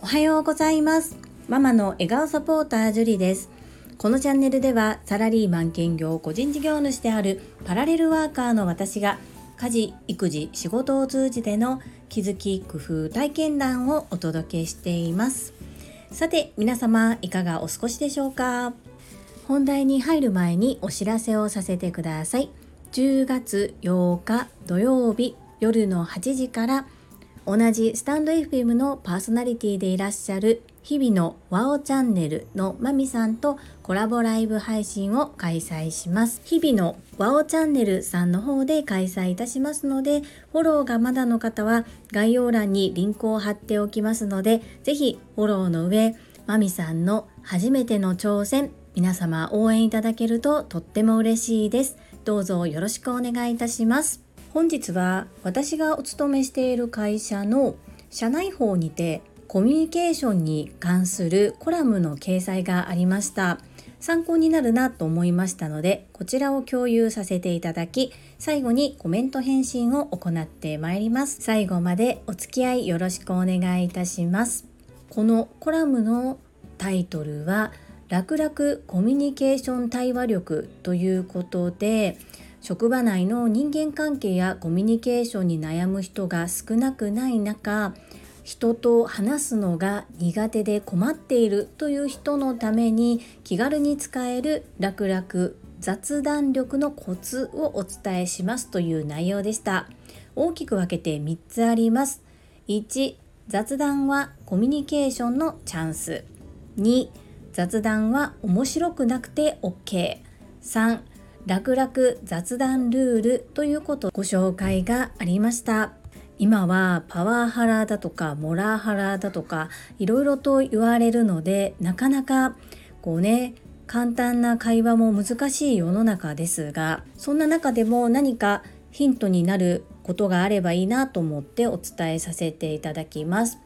おはようございます。ママの笑顔サポータージュリです。このチャンネルではサラリーマン兼業個人事業主であるパラレルワーカーの私が家事育児仕事を通じての気づき工夫体験談をお届けしています。さて皆様いかがお過ごしでしょうか？本題に入る前にお知らせをさせてください。10月8日土曜日夜の8時から同じスタンド FM のパーソナリティでいらっしゃる日々のワオチャンネルのまみさんとコラボライブ配信を開催します。日々のワオチャンネルさんの方で開催いたしますので、フォローがまだの方は概要欄にリンクを貼っておきますので、ぜひフォローの上、まみさんの初めての挑戦、皆様応援いただけるととっても嬉しいです。どうぞよろしくお願いいたします。本日は私がお勤めしている会社の社内法にてコミュニケーションに関するコラムの掲載がありました。参考になるなと思いましたのでこちらを共有させていただき最後にコメント返信を行ってまいります。最後までお付き合いよろしくお願いいたします。このコラムのタイトルは楽々コミュニケーション対話力ということで職場内の人間関係やコミュニケーションに悩む人が少なくない中人と話すのが苦手で困っているという人のために気軽に使える楽々雑談力のコツをお伝えしますという内容でした。大きく分けて3つあります。1雑談はコミュニケーションのチャンス。2雑談は面白くなくて OK3 楽々雑談ルールということご紹介がありました今はパワーハラだとかモラハラだとかいろいろと言われるのでなかなかこうね簡単な会話も難しい世の中ですがそんな中でも何かヒントになることがあればいいなと思ってお伝えさせていただきます。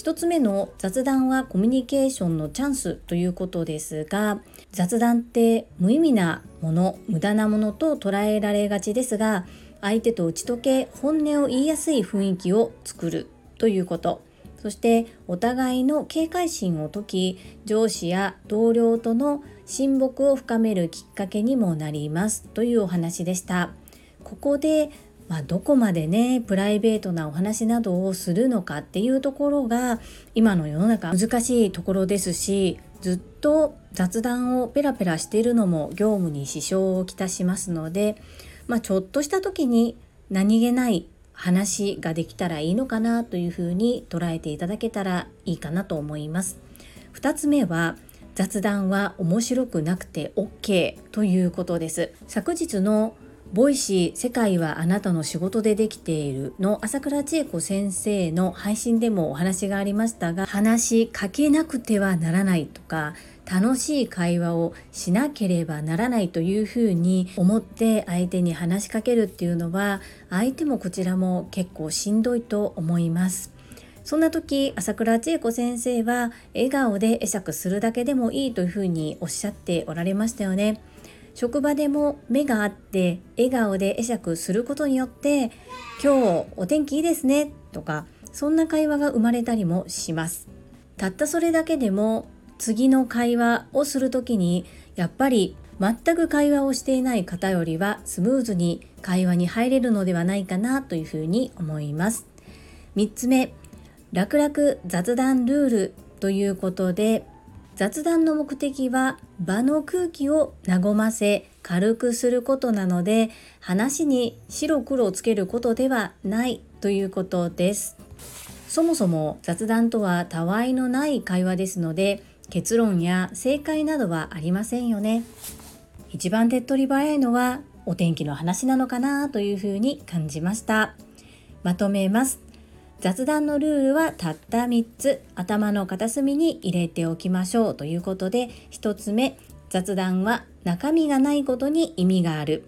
1つ目の雑談はコミュニケーションのチャンスということですが雑談って無意味なもの無駄なものと捉えられがちですが相手と打ち解け本音を言いやすい雰囲気を作るということ。そしてお互いの警戒心を解き上司や同僚との親睦を深めるきっかけにもなりますというお話でした。ここで、まあ、どこまでねプライベートなお話などをするのかっていうところが今の世の中難しいところですしずっと雑談をペラペラしているのも業務に支障をきたしますのでまあ、ちょっとした時に何気ない話ができたらいいのかなというふうに捉えていただけたらいいかなと思います。2つ目は雑談は面白くなくて OK ということです。昨日のVoicy 世界はあなたの仕事でできているの朝倉千恵子先生の配信でもお話がありましたが話しかけなくてはならないとか楽しい会話をしなければならないというふうに思って相手に話しかけるっていうのは相手もこちらも結構しんどいと思います。そんな時朝倉千恵子先生は笑顔で会釈するだけでもいいというふうにおっしゃっておられましたよね。職場でも目があって笑顔で会釈することによって今日お天気いいですねとかそんな会話が生まれたりもします。たったそれだけでも次の会話をする時にやっぱり全く会話をしていない方よりはスムーズに会話に入れるのではないかなというふうに思います。3つ目楽々雑談ルールということで雑談の目的は場の空気を和ませ軽くすることなので話に白黒をつけることではないということです。そもそも雑談とはたわいのない会話ですので結論や正解などはありませんよね。一番手っ取り早いのはお天気の話なのかなというふうに感じました。まとめます。雑談のルールはたった3つ頭の片隅に入れておきましょうということで1つ目雑談は中身がないことに意味がある。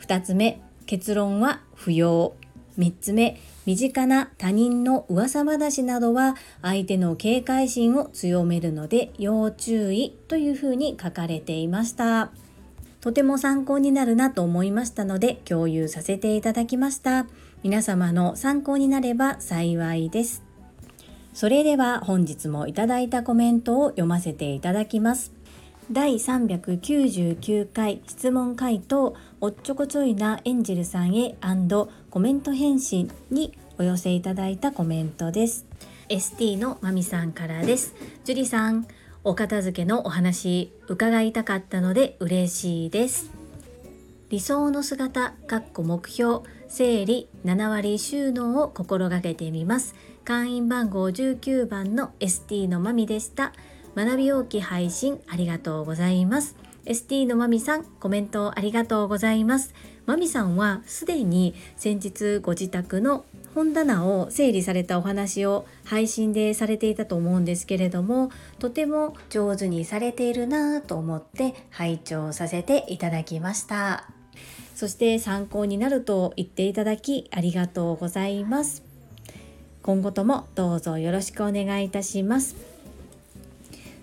2つ目結論は不要。3つ目身近な他人の噂話などは相手の警戒心を強めるので要注意というふうに書かれていました。とても参考になるなと思いましたので共有させていただきました。皆様の参考になれば幸いです。それでは本日もいただいたコメントを読ませていただきます。第399回質問回答おっちょこちょいなエンジェルさんへコメント返信にお寄せいただいたコメントです。ST のまみさんからです。樹里さんお片付けのお話伺いたかったので嬉しいです。理想の姿かっこ目標整理7割収納を心がけてみます。会員番号19番の ST のまみでした。学び大き配信ありがとうございます。ST のまみさんコメントありがとうございます。まみさんはすでに先日ご自宅の本棚を整理されたお話を配信でされていたと思うんですけれどもとても上手にされているなと思って拝聴させていただきました。そして参考になると言っていただきありがとうございます。今後ともどうぞよろしくお願いいたします。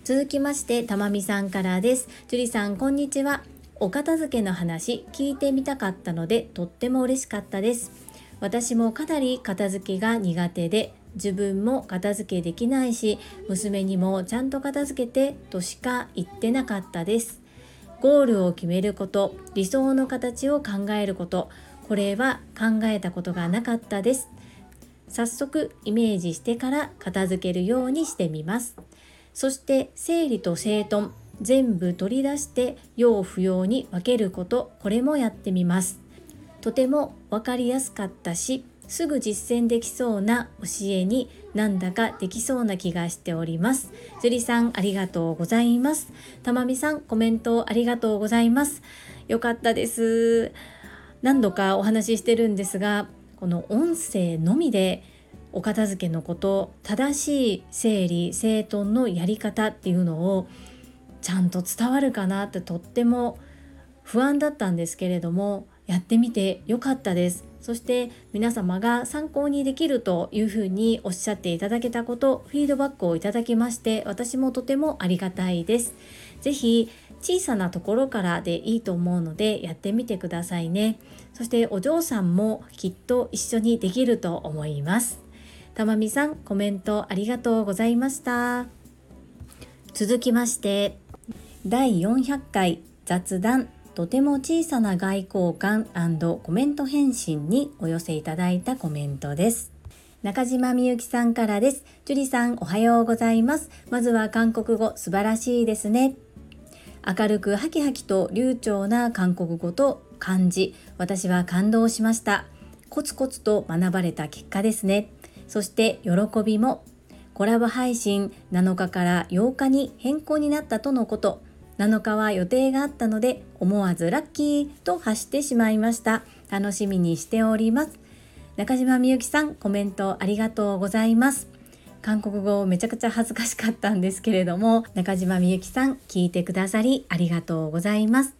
続きましてたまみさんからです。樹里さんこんにちは。お片付けの話聞いてみたかったのでとっても嬉しかったです。私もかなり片付けが苦手で自分も片付けできないし娘にもちゃんと片付けてとしか言ってなかったです。ゴールを決めること理想の形を考えることこれは考えたことがなかったです。早速イメージしてから片付けるようにしてみます。そして整理と整頓全部取り出して要不要に分けることこれもやってみます。とても分かりやすかったしすぐ実践できそうな教えになんだかできそうな気がしております。樹里さんありがとうございます。たまみさんコメントありがとうございます。よかったです。何度かお話ししてるんですがこの音声のみでお片付けのこと正しい整理整頓のやり方っていうのをちゃんと伝わるかなってとっても不安だったんですけれどもやってみてよかったです。そして皆様が参考にできるというふうにおっしゃっていただけたことフィードバックをいただきまして私もとてもありがたいです。是非小さなところからでいいと思うのでやってみてくださいね。そしてお嬢さんもきっと一緒にできると思います。たまみさんコメントありがとうございました。続きまして第400回雑談。とても小さな外交官コメント返信にお寄せいただいたコメントです中島みゆきさんからです。樹里さんおはようございます。まずは韓国語素晴らしいですね。明るくハキハキと流暢な韓国語と漢字、私は感動しました。コツコツと学ばれた結果ですね。そして喜びもコラボ配信7日から8日に変更になったとのこと7日は予定があったので思わずラッキーと発してしまいました。楽しみにしております。中島みゆきさんコメントありがとうございます。韓国語めちゃくちゃ恥ずかしかったんですけれども中島みゆきさん聞いてくださりありがとうございます。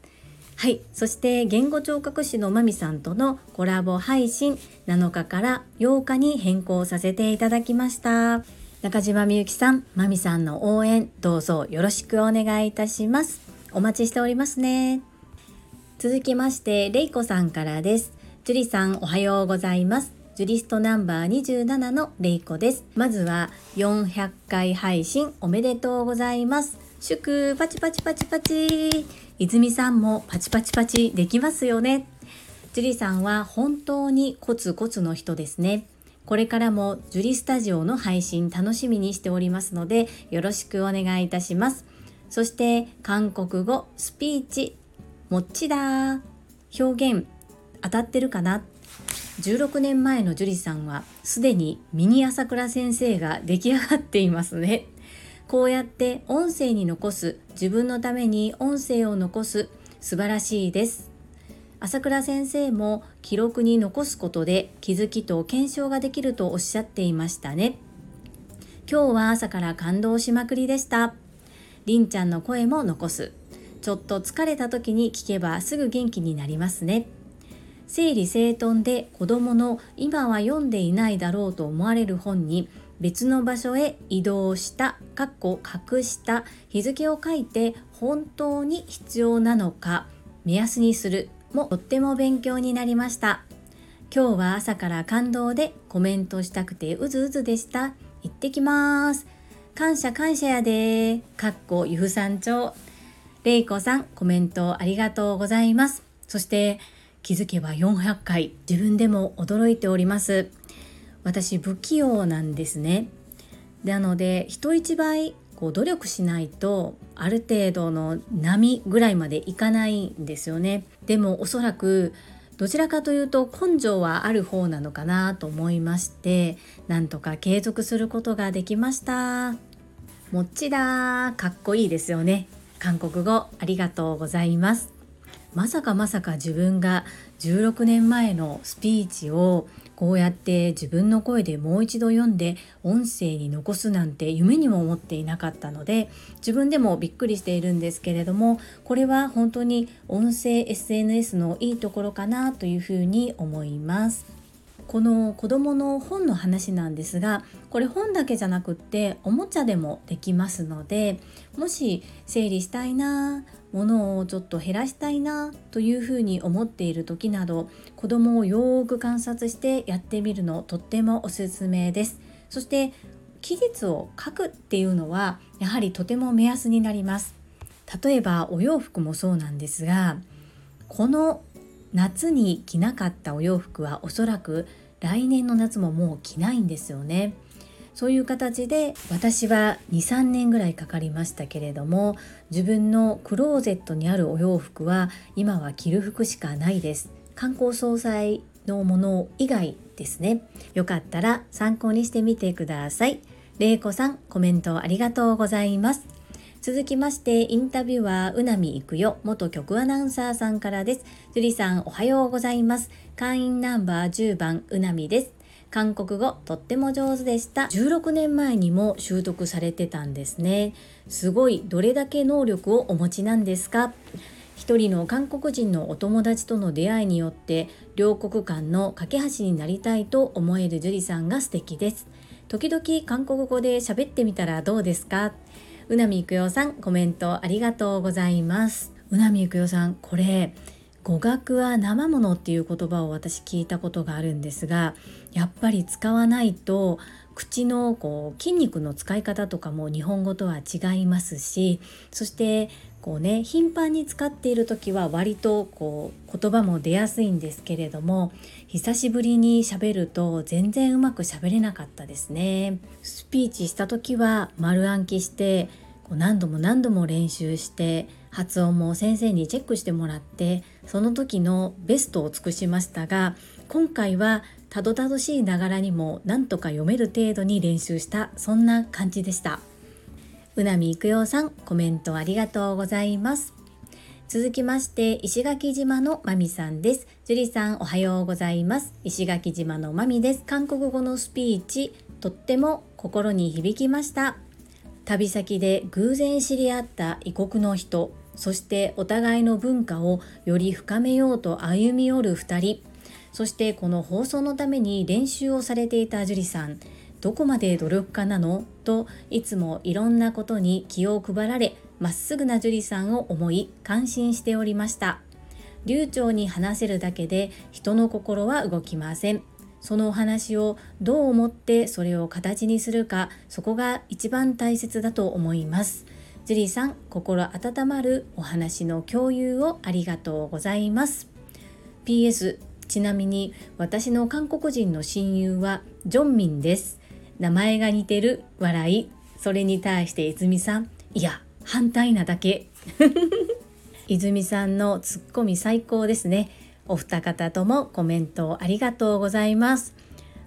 はいそして言語聴覚士のまみさんとのコラボ配信7日から8日に変更させていただきました。中島みゆきさんまみさんの応援どうぞよろしくお願いいたします。お待ちしておりますね。続きましてれいこさんからです。ジュリさんおはようございます。ジュリストナンバー27のれいこです。まずは400回配信おめでとうございます。祝パチパチパチパチ。泉さんもパチパチパチできますよね。樹里さんは本当にコツコツの人ですね。これからもジュリスタジオの配信楽しみにしておりますのでよろしくお願いいたします。そして韓国語スピーチもっちだ表現当たってるかな？16年前の樹里さんはすでにミニ朝倉先生が出来上がっていますね。こうやって音声に残す自分のために音声を残す素晴らしいです朝倉先生も記録に残すことで気づきと検証ができるとおっしゃっていましたね。今日は朝から感動しまくりでした。りんちゃんの声も残す。ちょっと疲れた時に聞けばすぐ元気になりますね。整理整頓で子供の今は読んでいないだろうと思われる本に別の場所へ移動したかっこ隠した日付を書いて本当に必要なのか目安にするもとっても勉強になりました。今日は朝から感動でコメントしたくてうずうずでした。行ってきます。感謝感謝やで。かっこゆふ山頂れいこさんコメントありがとうございます。そして気づけば400回自分でも驚いております。私不器用なんですね。なので人一倍こう努力しないとある程度の波ぐらいまでいかないんですよね。でもおそらくどちらかというと根性はある方なのかなと思いましてなんとか継続することができました。もっちだかっこいいですよね。韓国語ありがとうございます。まさかまさか自分が16年前のスピーチをこうやって自分の声でもう一度読んで音声に残すなんて夢にも思っていなかったので自分でもびっくりしているんですけれどもこれは本当に音声 SNS のいいところかなというふうに思います。この子どもの本の話なんですがこれ本だけじゃなくっておもちゃでもできますのでもし整理したいなものをちょっと減らしたいなというふうに思っている時など子どもをよーく観察してやってみるのとってもおすすめですそして期日を書くっていうのはやはりとても目安になります例えばお洋服もそうなんですがこの夏に着なかったお洋服はおそらく来年の夏ももう着ないんですよね。そういう形で私は23年ぐらいかかりましたけれども自分のクローゼットにあるお洋服は今は着る服しかないです。観光総裁のもの以外ですね。よかったら参考にしてみてください。れいこさんコメントありがとうございます。続きましてインタビュアーうなみいくよ元局アナウンサーさんからです。樹里さんおはようございます。会員ナンバー10番うなみです。韓国語とっても上手でした。16年前にも習得されてたんですね。すごいどれだけ能力をお持ちなんですか？一人の韓国人のお友達との出会いによって両国間の架け橋になりたいと思える樹里さんが素敵です。時々韓国語で喋ってみたらどうですか？うなみいくよさんコメントありがとうございます。うなみいくよさんこれ語学は生ものっていう言葉を私聞いたことがあるんですがやっぱり使わないと口のこう筋肉の使い方とかも日本語とは違いますしそしてこうね頻繁に使っている時は割とこう言葉も出やすいんですけれども久しぶりに喋ると全然うまく喋れなかったですね。スピーチした時は丸暗記してこう何度も何度も練習して発音も先生にチェックしてもらってその時のベストを尽くしましたが今回はたどたどしいながらにもなんとか読める程度に練習したそんな感じでした。うなみいくようさんコメントありがとうございます。続きまして石垣島のまみさんです。樹里さんおはようございます。石垣島のまみです。韓国語のスピーチとっても心に響きました。旅先で偶然知り合った異国の人そしてお互いの文化をより深めようと歩み寄る2人。そしてこの放送のために練習をされていた樹里さんどこまで努力家なの？といつもいろんなことに気を配られまっすぐな樹里さんを思い感心しておりました。流暢に話せるだけで人の心は動きません。そのお話をどう思ってそれを形にするかそこが一番大切だと思います。ジュリさん心温まるお話の共有をありがとうございます。PS ちなみに私の韓国人の親友はジョンミンです。名前が似てる笑い。それに対して泉さん。いや反対なだけ。泉さんのツッコミ最高ですね。お二方ともコメントありがとうございます。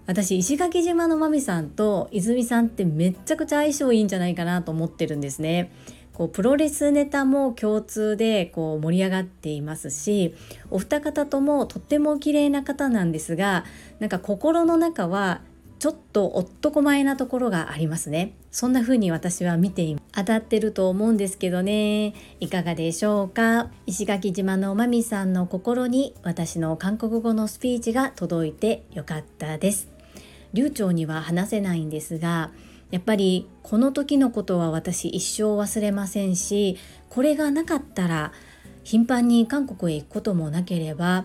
私石垣島のまみさんと泉さんってめっちゃくちゃ相性いいんじゃないかなと思ってるんですね。こうプロレスネタも共通でこう盛り上がっていますしお二方ともとっても綺麗な方なんですがなんか心の中はちょっと男前なところがありますね。そんな風に私は見て当たってると思うんですけどね。いかがでしょうか？石垣島のまみさんの心に私の韓国語のスピーチが届いてよかったです。流暢には話せないんですがやっぱりこの時のことは私一生忘れませんしこれがなかったら頻繁に韓国へ行くこともなければ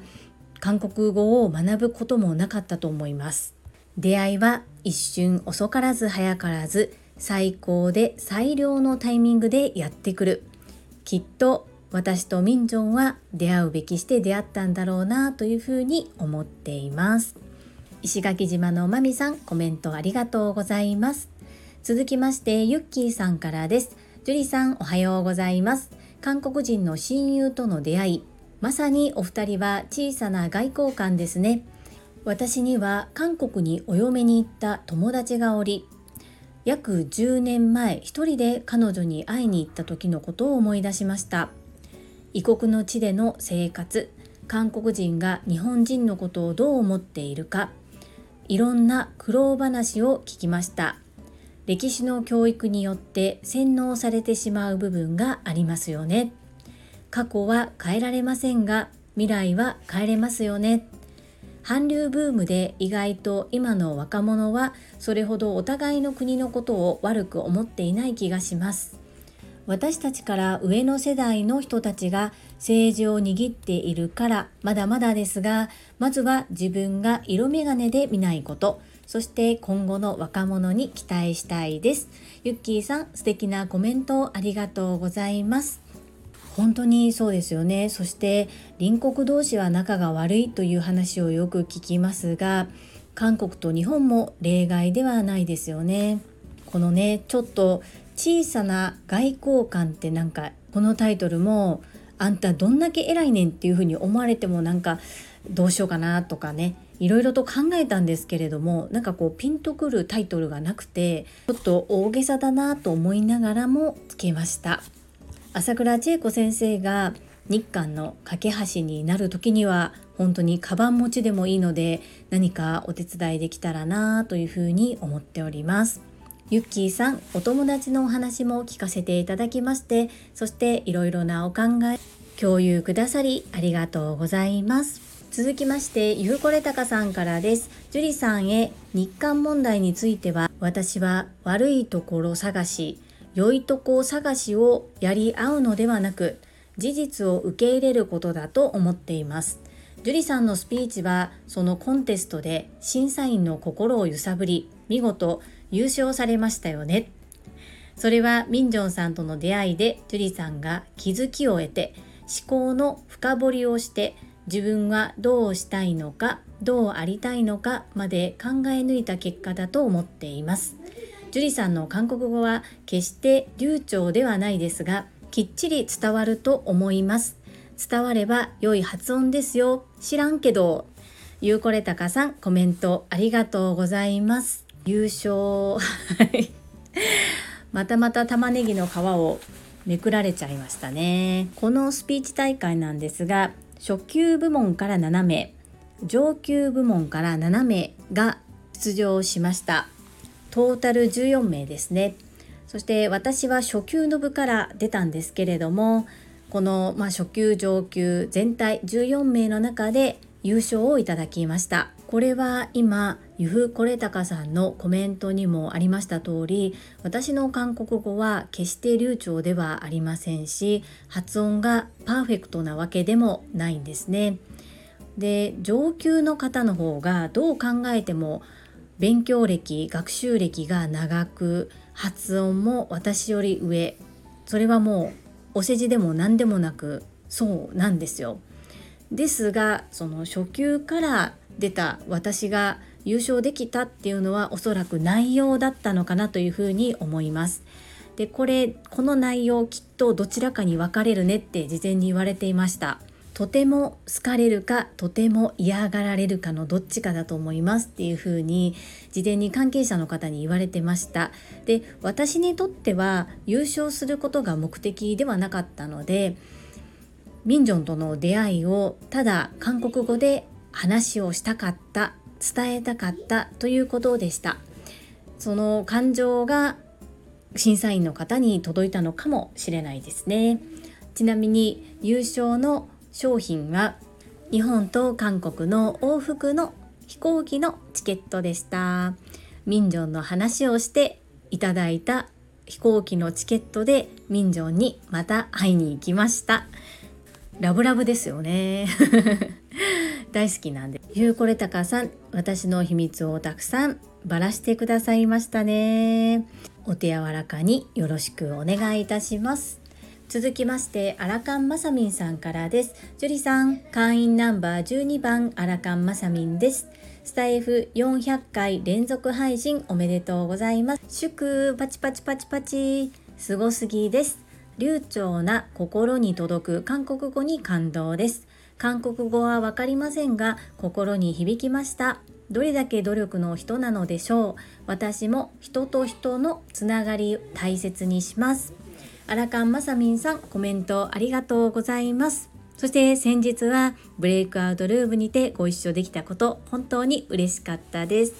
韓国語を学ぶこともなかったと思います。出会いは一瞬遅からず早からず最高で最良のタイミングでやってくる。きっと私とミンジョンは出会うべきして出会ったんだろうなというふうに思っています。石垣島のまみさんコメントありがとうございます。続きましてユッキーさんからです。ジュリさんおはようございます。韓国人の親友との出会い。まさにお二人は小さな外交官ですね。私には韓国にお嫁に行った友達がおり約10年前一人で彼女に会いに行った時のことを思い出しました。異国の地での生活韓国人が日本人のことをどう思っているかいろんな苦労話を聞きました。歴史の教育によって洗脳されてしまう部分がありますよね。過去は変えられませんが未来は変えれますよね。韓流ブームで意外と今の若者はそれほどお互いの国のことを悪く思っていない気がします。私たちから上の世代の人たちが政治を握っているからまだまだですがまずは自分が色眼鏡で見ないこと。そして今後の若者に期待したいです。ゆっきーさん、素敵なコメントありがとうございます。本当にそうですよね。そして隣国同士は仲が悪いという話をよく聞きますが、韓国と日本も例外ではないですよね。このね、ちょっと小さな外交官ってなんかこのタイトルもあんたどんだけ偉いねんっていうふうに思われてもなんかどうしようかなとかねいろいろと考えたんですけれどもなんかこうピンとくるタイトルがなくてちょっと大げさだなと思いながらもつけました。朝倉千恵子先生が日韓の架け橋になる時には本当にカバン持ちでもいいので何かお手伝いできたらなというふうに思っております。ゆっきーさんお友達のお話も聞かせていただきましてそしていろいろなお考え共有くださりありがとうございます。続きましてゆうこれたかさんからです。樹里さんへ日韓問題については私は悪いところ探し良いとこ探しをやり合うのではなく事実を受け入れることだと思っています。樹里さんのスピーチはそのコンテストで審査員の心を揺さぶり見事優勝されましたよね。それはミンジョンさんとの出会いで樹里さんが気づきを得て思考の深掘りをして自分はどうしたいのかどうありたいのかまで考え抜いた結果だと思っています。樹里さんの韓国語は決して流暢ではないですがきっちり伝わると思います。伝われば良い発音ですよ。知らんけど。ゆうこれたかさんコメントありがとうございます。優勝。またまた玉ねぎの皮をめくられちゃいましたね。このスピーチ大会なんですが初級部門から7名上級部門から7名が出場しました。トータル14名ですね。そして私は初級の部から出たんですけれどもこの、まあ、初級上級全体14名の中で優勝をいただきました。これは今ゆふこれたかさんのコメントにもありました通り私の韓国語は決して流暢ではありませんし発音がパーフェクトなわけでもないんですね。で上級の方の方がどう考えても勉強歴学習歴が長く発音も私より上それはもうお世辞でも何でもなくそうなんですよ。ですがその初級から出た私が優勝できたっていうのはおそらく内容だったのかなというふうに思います。でこれこの内容きっとどちらかに分かれるねって事前に言われていました。とても好かれるかとても嫌がられるかのどっちかだと思いますっていうふうに事前に関係者の方に言われてましたで私にとっては優勝することが目的ではなかったのでミンジョンとの出会いをただ韓国語で話をしたかった伝えたかったということでした。その感情が審査員の方に届いたのかもしれないですね。ちなみに優勝の商品は日本と韓国の往復の飛行機のチケットでした。ミンジョンの話をしていただいた飛行機のチケットでミンジョンにまた会いに行きました。ラブラブですよね。大好きなんで。ゆうこれたかさん私の秘密をたくさんばらしてくださいましたね。お手柔らかによろしくお願いいたします。続きましてアラカンマサミンさんからです。ジュリさん会員ナンバー12番アラカンマサミンです。スタイフ400回連続配信おめでとうございます。祝パチパチパチパチ。すごすぎです。流暢な心に届く韓国語に感動です。韓国語はわかりませんが心に響きました。どれだけ努力の人なのでしょう。私も人と人のつながりを大切にします。アラカンマサミンさんコメントありがとうございます。そして先日はブレイクアウトルームにてご一緒できたこと本当に嬉しかったです。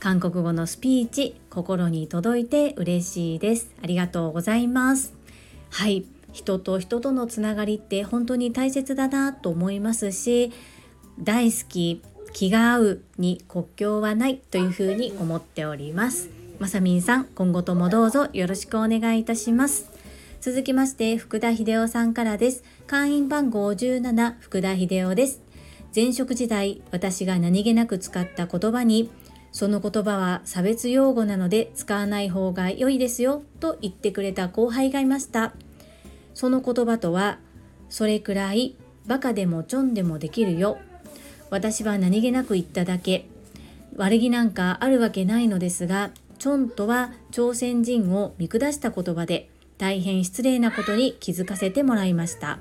韓国語のスピーチ心に届いて嬉しいです。ありがとうございます。はい。人と人とのつながりって本当に大切だなと思いますし大好き気が合うに国境はないというふうに思っております。まさみんさん今後ともどうぞよろしくお願いいたします。続きまして福田秀夫さんからです。会員番号17福田秀夫です。前職時代私が何気なく使った言葉にその言葉は差別用語なので使わない方が良いですよと言ってくれた後輩がいました。その言葉とはそれくらいバカでもちょんでもできるよ。私は何気なく言っただけ。悪気なんかあるわけないのですがチョンとは朝鮮人を見下した言葉で大変失礼なことに気づかせてもらいました。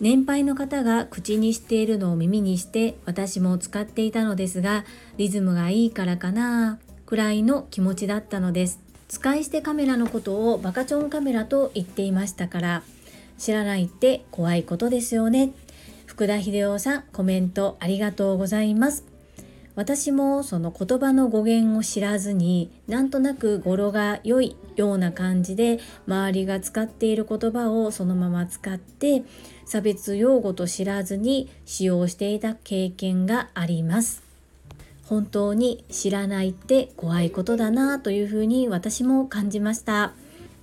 年配の方が口にしているのを耳にして私も使っていたのですがリズムがいいからかなくらいの気持ちだったのです。使い捨てカメラのことをバカチョンカメラと言っていましたから知らないって怖いことですよね。福田秀夫さんコメントありがとうございます。私もその言葉の語源を知らずになんとなく語呂が良いような感じで周りが使っている言葉をそのまま使って差別用語と知らずに使用していた経験があります。本当に知らないって怖いことだなというふうに私も感じました。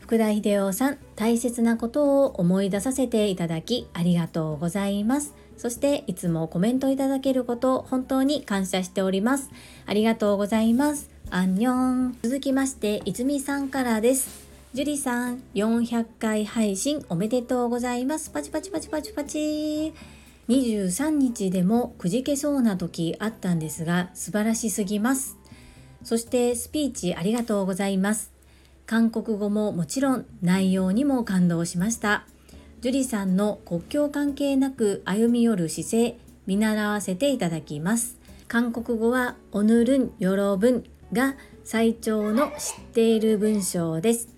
福田秀夫さん大切なことを思い出させていただきありがとうございます。そしていつもコメントいただけること本当に感謝しております。ありがとうございます。アンニョン。続きまして泉さんからです。ジュリさん400回配信おめでとうございます。パチパチパチパチパチ。23日でもくじけそうな時あったんですが素晴らしすぎます。そしてスピーチありがとうございます。韓国語ももちろん内容にも感動しました。樹里さんの国境関係なく歩み寄る姿勢見習わせていただきます。韓国語はオヌルンヨロブンが最長の知っている文章です。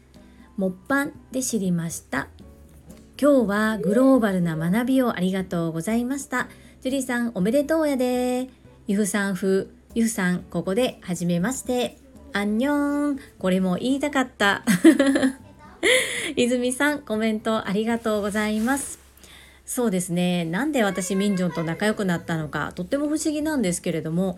もっぱんで知りました。今日はグローバルな学びをありがとうございました。樹里さんおめでとうやで。ゆふさん風ゆふさんここで初めまして。アンニョンこれも言いたかった。泉さんコメントありがとうございます。そうですね。なんで私ミンジョンと仲良くなったのかとっても不思議なんですけれども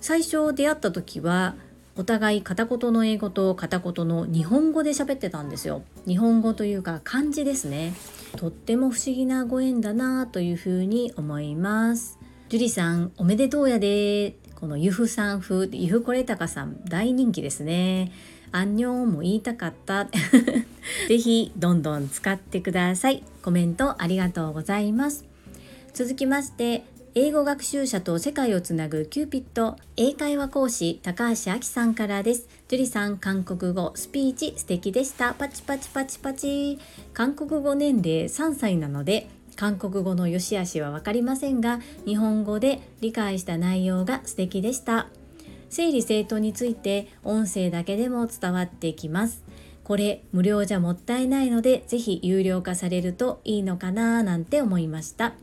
最初出会った時はお互い片言の英語と片言の日本語で喋ってたんですよ。日本語というか漢字ですね。とっても不思議なご縁だなというふうに思います。樹里さんおめでとうやで。このゆふさん風ゆふこれたかさん大人気ですね。アンニョンも言いたかった。ぜひどんどん使ってください。コメントありがとうございます。続きまして英語学習者と世界をつなぐキューピット英会話講師高橋明さんからです。樹里さん韓国語スピーチ素敵でした。パチパチパチパチ。韓国語年齢3歳なので韓国語の良し悪しは分かりませんが日本語で理解した内容が素敵でした。整理整頓について音声だけでも伝わってきます。これ無料じゃもったいないのでぜひ有料化されるといいのかななんて思いました。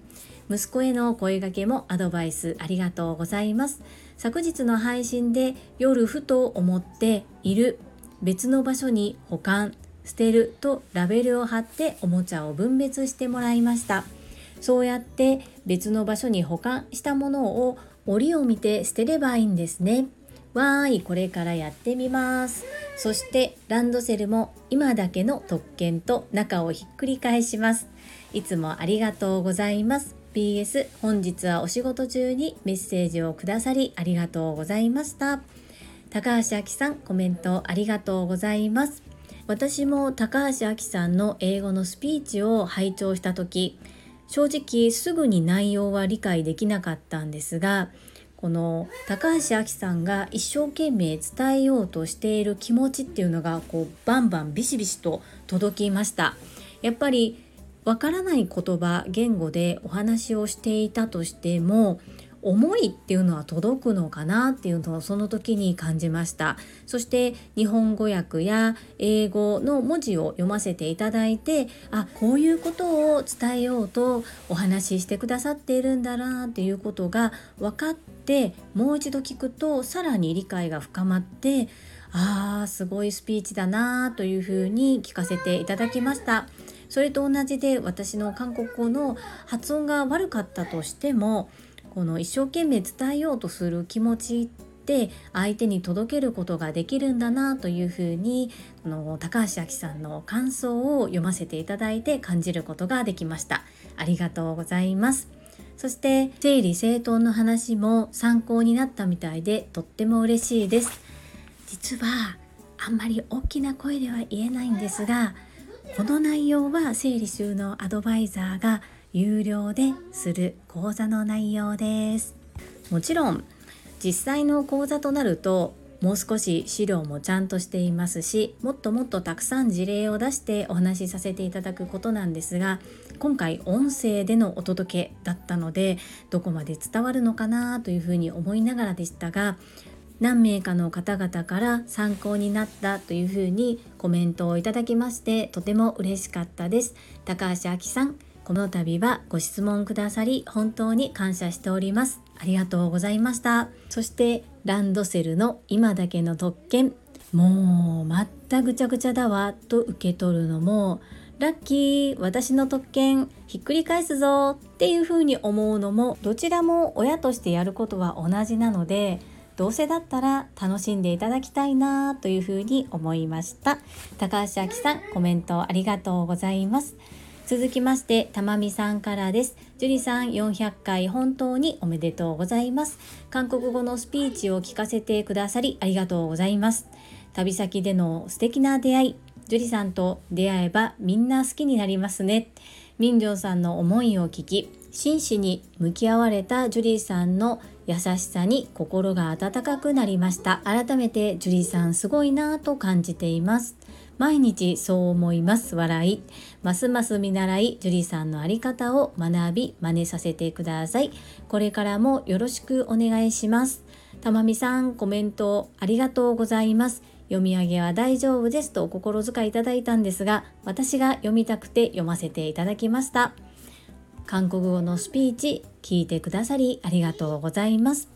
息子への声掛けもアドバイスありがとうございます。昨日の配信で夜ふと思っている別の場所に保管。捨てるとラベルを貼っておもちゃを分別してもらいました。そうやって別の場所に保管したものを折を見て捨てればいいんですね。わーいこれからやってみます。そしてランドセルも今だけの特権と中をひっくり返します。いつもありがとうございます。PS 本日はお仕事中にメッセージをくださりありがとうございました。高橋明さんコメントありがとうございます。私も高橋明さんの英語のスピーチを拝聴した時正直すぐに内容は理解できなかったんですがこの高橋明さんが一生懸命伝えようとしている気持ちっていうのがこうバンバンビシビシと届きました。やっぱりわからない言葉言語でお話をしていたとしても思いっていうのは届くのかなっていうのをその時に感じましたそして日本語訳や英語の文字を読ませていただいてあこういうことを伝えようとお話ししてくださっているんだなっていうことが分かってもう一度聞くとさらに理解が深まってあーすごいスピーチだなというふうに聞かせていただきました。それと同じで私の韓国語の発音が悪かったとしてもこの一生懸命伝えようとする気持ちって相手に届けることができるんだなというふうにこの高橋明さんの感想を読ませていただいて感じることができました。ありがとうございます。そして整理整頓の話も参考になったみたいでとっても嬉しいです。実はあんまり大きな声では言えないんですがこの内容は整理収納アドバイザーが有料でする講座の内容です。もちろん実際の講座となるともう少し資料もちゃんとしていますしもっともっとたくさん事例を出してお話しさせていただくことなんですが今回音声でのお届けだったのでどこまで伝わるのかなというふうに思いながらでしたが何名かの方々から参考になったというふうにコメントをいただきましてとても嬉しかったです。高橋明さんこの度はご質問くださり本当に感謝しております。ありがとうございました。そしてランドセルの今だけの特権もうまったぐちゃぐちゃだわと受け取るのもラッキー。私の特権ひっくり返すぞっていうふうに思うのもどちらも親としてやることは同じなのでどうせだったら楽しんでいただきたいなというふうに思いました高橋明さんコメントありがとうございます。続きまして、たまみさんからです。樹里さん400回本当におめでとうございます。韓国語のスピーチを聞かせてくださりありがとうございます。旅先での素敵な出会い、樹里さんと出会えばみんな好きになりますね。ミンジョンさんの思いを聞き、真摯に向き合われたジュリーさんの優しさに心が温かくなりました。改めてジュリーさんすごいなぁと感じています。毎日そう思います。笑い。ますます見習い。樹里さんのあり方を学び真似させてください。これからもよろしくお願いします。たまみさんコメントありがとうございます。読み上げは大丈夫ですとお心遣いいただいたんですが私が読みたくて読ませていただきました。韓国語のスピーチ聞いてくださりありがとうございます。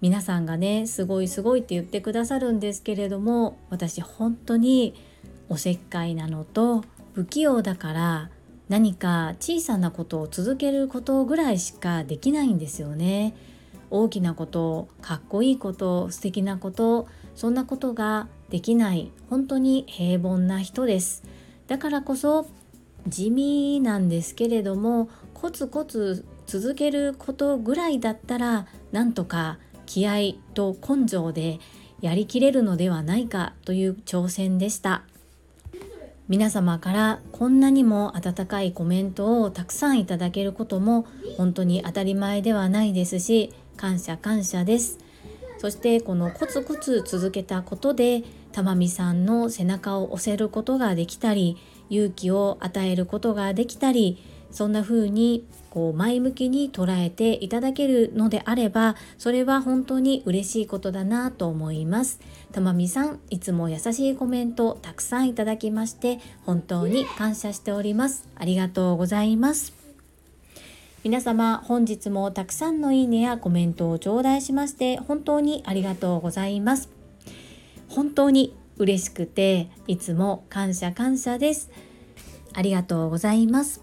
皆さんがねすごいすごいって言ってくださるんですけれども私本当におせっかいなのと不器用だから何か小さなことを続けることぐらいしかできないんですよね。大きなことかっこいいこと素敵なことそんなことができない本当に平凡な人ですだからこそ地味なんですけれどもコツコツ続けることぐらいだったらなんとか気合と根性でやりきれるのではないかという挑戦でした。皆様からこんなにも温かいコメントをたくさんいただけることも本当に当たり前ではないですし感謝感謝です。そしてこのコツコツ続けたことで玉美さんの背中を押せることができたり勇気を与えることができたりそんな風にこう前向きに捉えていただけるのであればそれは本当に嬉しいことだなと思います。たまみさんいつも優しいコメントたくさんいただきまして本当に感謝しております。ありがとうございます。皆様本日もたくさんのいいねやコメントを頂戴しまして本当にありがとうございます。本当に嬉しくていつも感謝感謝です。ありがとうございます。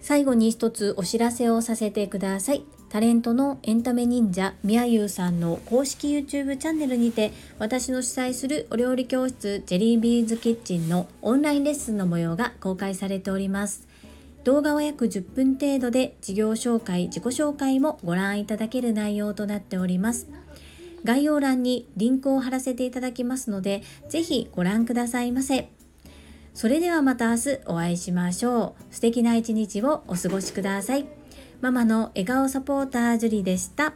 最後に一つお知らせをさせてください。タレントのエンタメ忍者みやゆうさんの公式 YouTube チャンネルにて私の主催するお料理教室ジェリービーズキッチンのオンラインレッスンの模様が公開されております。動画は約10分程度で事業紹介自己紹介もご覧いただける内容となっております。概要欄にリンクを貼らせていただきますのでぜひご覧くださいませ。それではまた明日お会いしましょう。素敵な一日をお過ごしください。ママの笑顔サポータージュリでした。